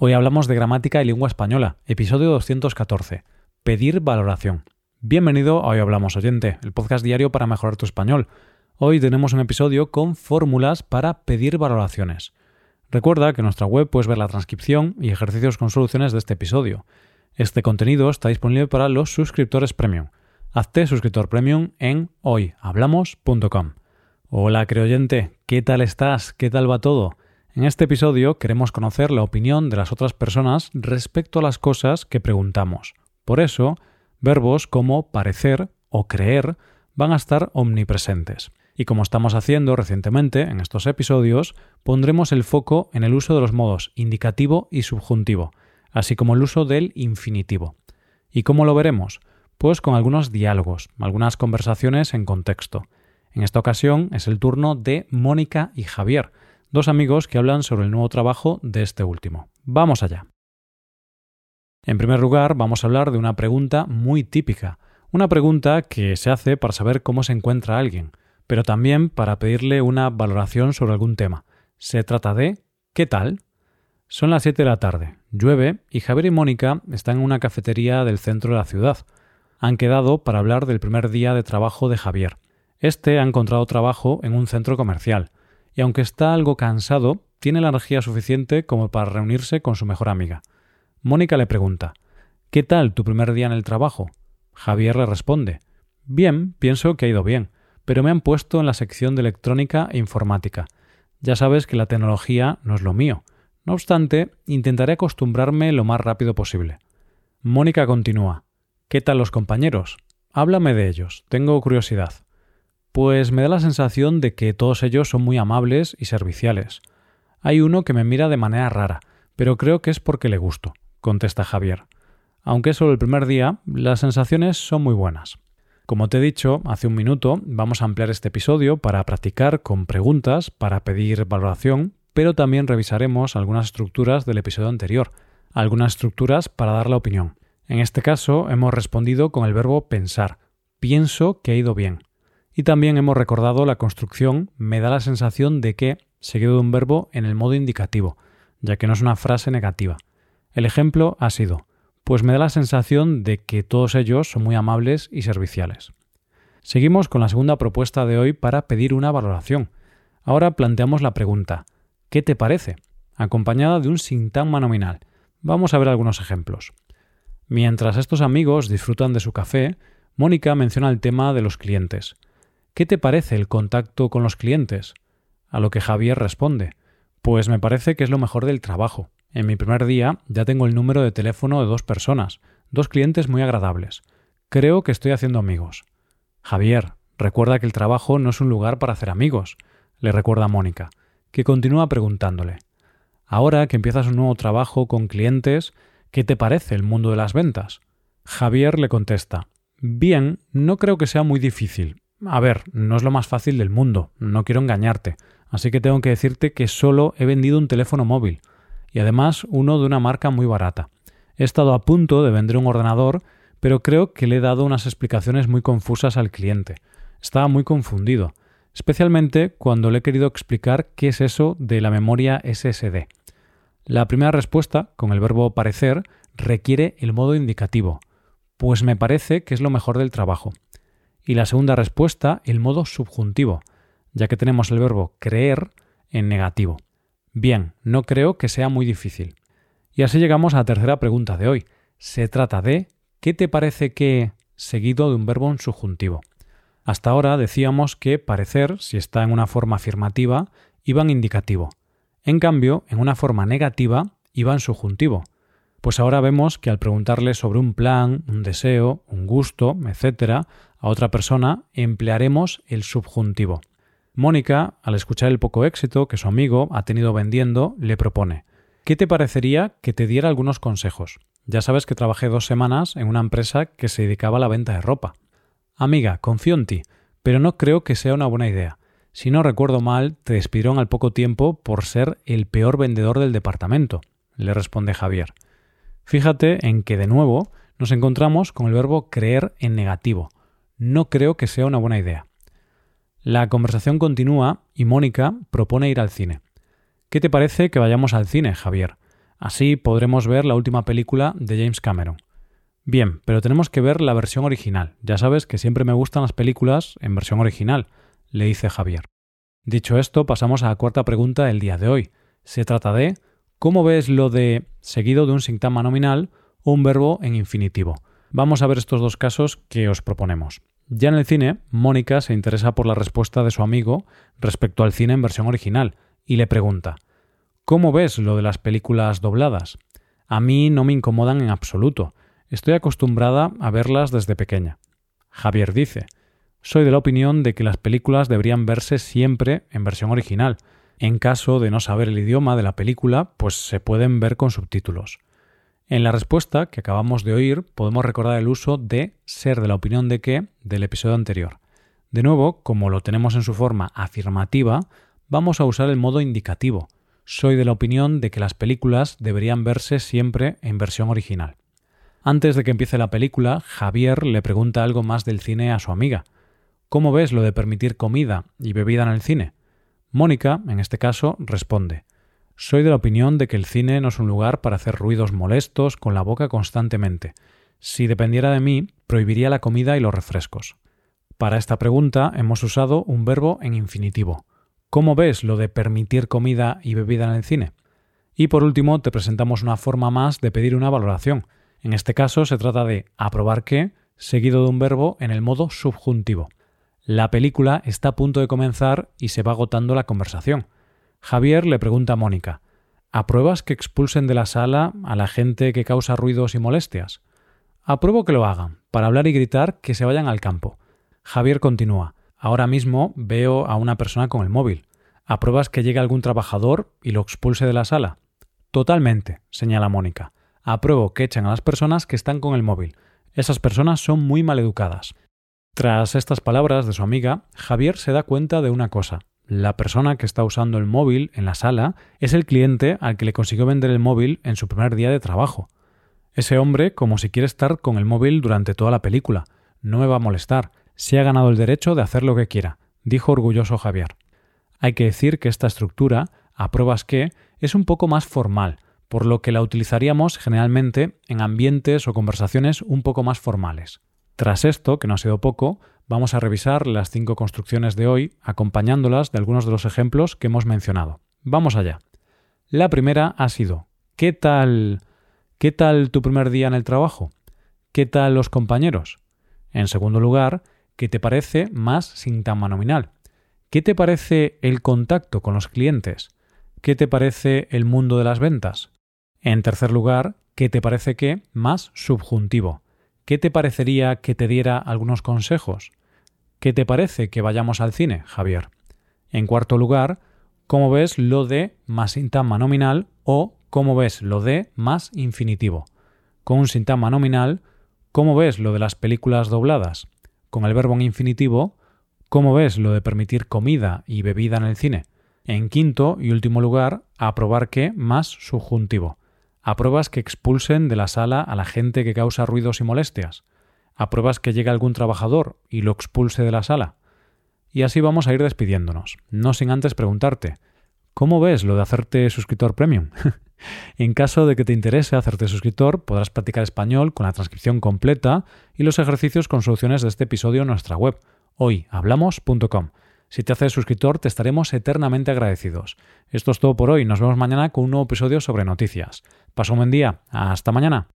Hoy hablamos de gramática y lengua española, episodio 214. Pedir valoración. Bienvenido a Hoy Hablamos Oyente, el podcast diario para mejorar tu español. Hoy tenemos un episodio con fórmulas para pedir valoraciones. Recuerda que en nuestra web puedes ver la transcripción y ejercicios con soluciones de este episodio. Este contenido está disponible para los suscriptores premium. Hazte suscriptor premium en hoyhablamos.com. Hola, creoyente, ¿qué tal estás? ¿Qué tal va todo? En este episodio queremos conocer la opinión de las otras personas respecto a las cosas que preguntamos. Por eso, verbos como parecer o creer van a estar omnipresentes. Y como estamos haciendo recientemente en estos episodios, pondremos el foco en el uso de los modos indicativo y subjuntivo, así como el uso del infinitivo. ¿Y cómo lo veremos? Pues con algunos diálogos, algunas conversaciones en contexto. En esta ocasión es el turno de Mónica y Javier, dos amigos que hablan sobre el nuevo trabajo de este último. Vamos allá. En primer lugar, vamos a hablar de una pregunta muy típica, una pregunta que se hace para saber cómo se encuentra alguien, pero también para pedirle una valoración sobre algún tema. Se trata de ¿qué tal? Son las 7 de la tarde, llueve y Javier y Mónica están en una cafetería del centro de la ciudad. Han quedado para hablar del primer día de trabajo de Javier. Este ha encontrado trabajo en un centro comercial, y aunque está algo cansado, tiene la energía suficiente como para reunirse con su mejor amiga. Mónica le pregunta ¿Qué tal tu primer día en el trabajo? Javier le responde Bien, pienso que ha ido bien, pero me han puesto en la sección de electrónica e informática. Ya sabes que la tecnología no es lo mío. No obstante, intentaré acostumbrarme lo más rápido posible. Mónica continúa ¿Qué tal los compañeros? Háblame de ellos, tengo curiosidad. Pues me da la sensación de que todos ellos son muy amables y serviciales. Hay uno que me mira de manera rara, pero creo que es porque le gusto, contesta Javier. Aunque es solo el primer día, las sensaciones son muy buenas. Como te he dicho hace un minuto, vamos a ampliar este episodio para practicar con preguntas, para pedir valoración, pero también revisaremos algunas estructuras del episodio anterior, algunas estructuras para dar la opinión. En este caso hemos respondido con el verbo pensar. Pienso que ha ido bien. Y también hemos recordado la construcción me da la sensación de que, seguido de un verbo en el modo indicativo, ya que no es una frase negativa. El ejemplo ha sido pues me da la sensación de que todos ellos son muy amables y serviciales. Seguimos con la segunda propuesta de hoy para pedir una valoración. Ahora planteamos la pregunta ¿qué te parece? acompañada de un sintagma nominal. Vamos a ver algunos ejemplos. Mientras estos amigos disfrutan de su café, Mónica menciona el tema de los clientes. ¿Qué te parece el contacto con los clientes? A lo que Javier responde, pues me parece que es lo mejor del trabajo. En mi primer día ya tengo el número de teléfono de dos personas, dos clientes muy agradables. Creo que estoy haciendo amigos. Javier, recuerda que el trabajo no es un lugar para hacer amigos, le recuerda Mónica, que continúa preguntándole. Ahora que empiezas un nuevo trabajo con clientes, ¿qué te parece el mundo de las ventas? Javier le contesta, Bien, no creo que sea muy difícil. A ver, no es lo más fácil del mundo, no quiero engañarte, así que tengo que decirte que solo he vendido un teléfono móvil, y además uno de una marca muy barata. He estado a punto de vender un ordenador, pero creo que le he dado unas explicaciones muy confusas al cliente. Estaba muy confundido, especialmente cuando le he querido explicar qué es eso de la memoria SSD. La primera respuesta, con el verbo parecer, requiere el modo indicativo, pues me parece que es lo mejor del trabajo y la segunda respuesta el modo subjuntivo, ya que tenemos el verbo creer en negativo. Bien, no creo que sea muy difícil. Y así llegamos a la tercera pregunta de hoy. Se trata de ¿qué te parece que seguido de un verbo en subjuntivo? Hasta ahora decíamos que parecer, si está en una forma afirmativa, iba en indicativo. En cambio, en una forma negativa, iba en subjuntivo. Pues ahora vemos que al preguntarle sobre un plan, un deseo, un gusto, etc., a otra persona, emplearemos el subjuntivo. Mónica, al escuchar el poco éxito que su amigo ha tenido vendiendo, le propone ¿Qué te parecería que te diera algunos consejos? Ya sabes que trabajé dos semanas en una empresa que se dedicaba a la venta de ropa. Amiga, confío en ti, pero no creo que sea una buena idea. Si no recuerdo mal, te despidieron al poco tiempo por ser el peor vendedor del departamento, le responde Javier. Fíjate en que de nuevo nos encontramos con el verbo creer en negativo. No creo que sea una buena idea. La conversación continúa y Mónica propone ir al cine. ¿Qué te parece que vayamos al cine, Javier? Así podremos ver la última película de James Cameron. Bien, pero tenemos que ver la versión original. Ya sabes que siempre me gustan las películas en versión original, le dice Javier. Dicho esto, pasamos a la cuarta pregunta del día de hoy. Se trata de ¿cómo ves lo de seguido de un sintagma nominal o un verbo en infinitivo? Vamos a ver estos dos casos que os proponemos. Ya en el cine, Mónica se interesa por la respuesta de su amigo respecto al cine en versión original y le pregunta ¿Cómo ves lo de las películas dobladas? A mí no me incomodan en absoluto. Estoy acostumbrada a verlas desde pequeña. Javier dice Soy de la opinión de que las películas deberían verse siempre en versión original. En caso de no saber el idioma de la película, pues se pueden ver con subtítulos. En la respuesta que acabamos de oír podemos recordar el uso de ser de la opinión de que del episodio anterior. De nuevo, como lo tenemos en su forma afirmativa, vamos a usar el modo indicativo. Soy de la opinión de que las películas deberían verse siempre en versión original. Antes de que empiece la película, Javier le pregunta algo más del cine a su amiga. ¿Cómo ves lo de permitir comida y bebida en el cine? Mónica, en este caso, responde soy de la opinión de que el cine no es un lugar para hacer ruidos molestos con la boca constantemente. Si dependiera de mí, prohibiría la comida y los refrescos. Para esta pregunta hemos usado un verbo en infinitivo. ¿Cómo ves lo de permitir comida y bebida en el cine? Y por último, te presentamos una forma más de pedir una valoración. En este caso se trata de aprobar que, seguido de un verbo en el modo subjuntivo. La película está a punto de comenzar y se va agotando la conversación. Javier le pregunta a Mónica ¿Apruebas que expulsen de la sala a la gente que causa ruidos y molestias? Apruebo que lo hagan, para hablar y gritar que se vayan al campo. Javier continúa Ahora mismo veo a una persona con el móvil. ¿Apruebas que llegue algún trabajador y lo expulse de la sala? Totalmente, señala Mónica. Apruebo que echen a las personas que están con el móvil. Esas personas son muy maleducadas. Tras estas palabras de su amiga, Javier se da cuenta de una cosa la persona que está usando el móvil en la sala es el cliente al que le consiguió vender el móvil en su primer día de trabajo. Ese hombre, como si quiere estar con el móvil durante toda la película, no me va a molestar, se ha ganado el derecho de hacer lo que quiera, dijo orgulloso Javier. Hay que decir que esta estructura, a pruebas que, es un poco más formal, por lo que la utilizaríamos generalmente en ambientes o conversaciones un poco más formales. Tras esto, que no ha sido poco, vamos a revisar las cinco construcciones de hoy acompañándolas de algunos de los ejemplos que hemos mencionado. Vamos allá. La primera ha sido ¿qué tal qué tal tu primer día en el trabajo? ¿Qué tal los compañeros? En segundo lugar, ¿qué te parece más sintagma nominal? ¿Qué te parece el contacto con los clientes? ¿Qué te parece el mundo de las ventas? En tercer lugar, ¿qué te parece qué más subjuntivo? ¿Qué te parecería que te diera algunos consejos? ¿Qué te parece que vayamos al cine, Javier? En cuarto lugar, ¿cómo ves lo de más sintagma nominal o cómo ves lo de más infinitivo? Con un sintagma nominal, ¿cómo ves lo de las películas dobladas? Con el verbo en infinitivo, ¿cómo ves lo de permitir comida y bebida en el cine? En quinto y último lugar, aprobar que más subjuntivo. ¿Apruebas que expulsen de la sala a la gente que causa ruidos y molestias? ¿Apruebas que llegue algún trabajador y lo expulse de la sala? Y así vamos a ir despidiéndonos, no sin antes preguntarte, ¿cómo ves lo de hacerte suscriptor premium? en caso de que te interese hacerte suscriptor, podrás practicar español con la transcripción completa y los ejercicios con soluciones de este episodio en nuestra web, hoyhablamos.com. Si te haces suscriptor, te estaremos eternamente agradecidos. Esto es todo por hoy. Nos vemos mañana con un nuevo episodio sobre noticias. Pasa un buen día. Hasta mañana.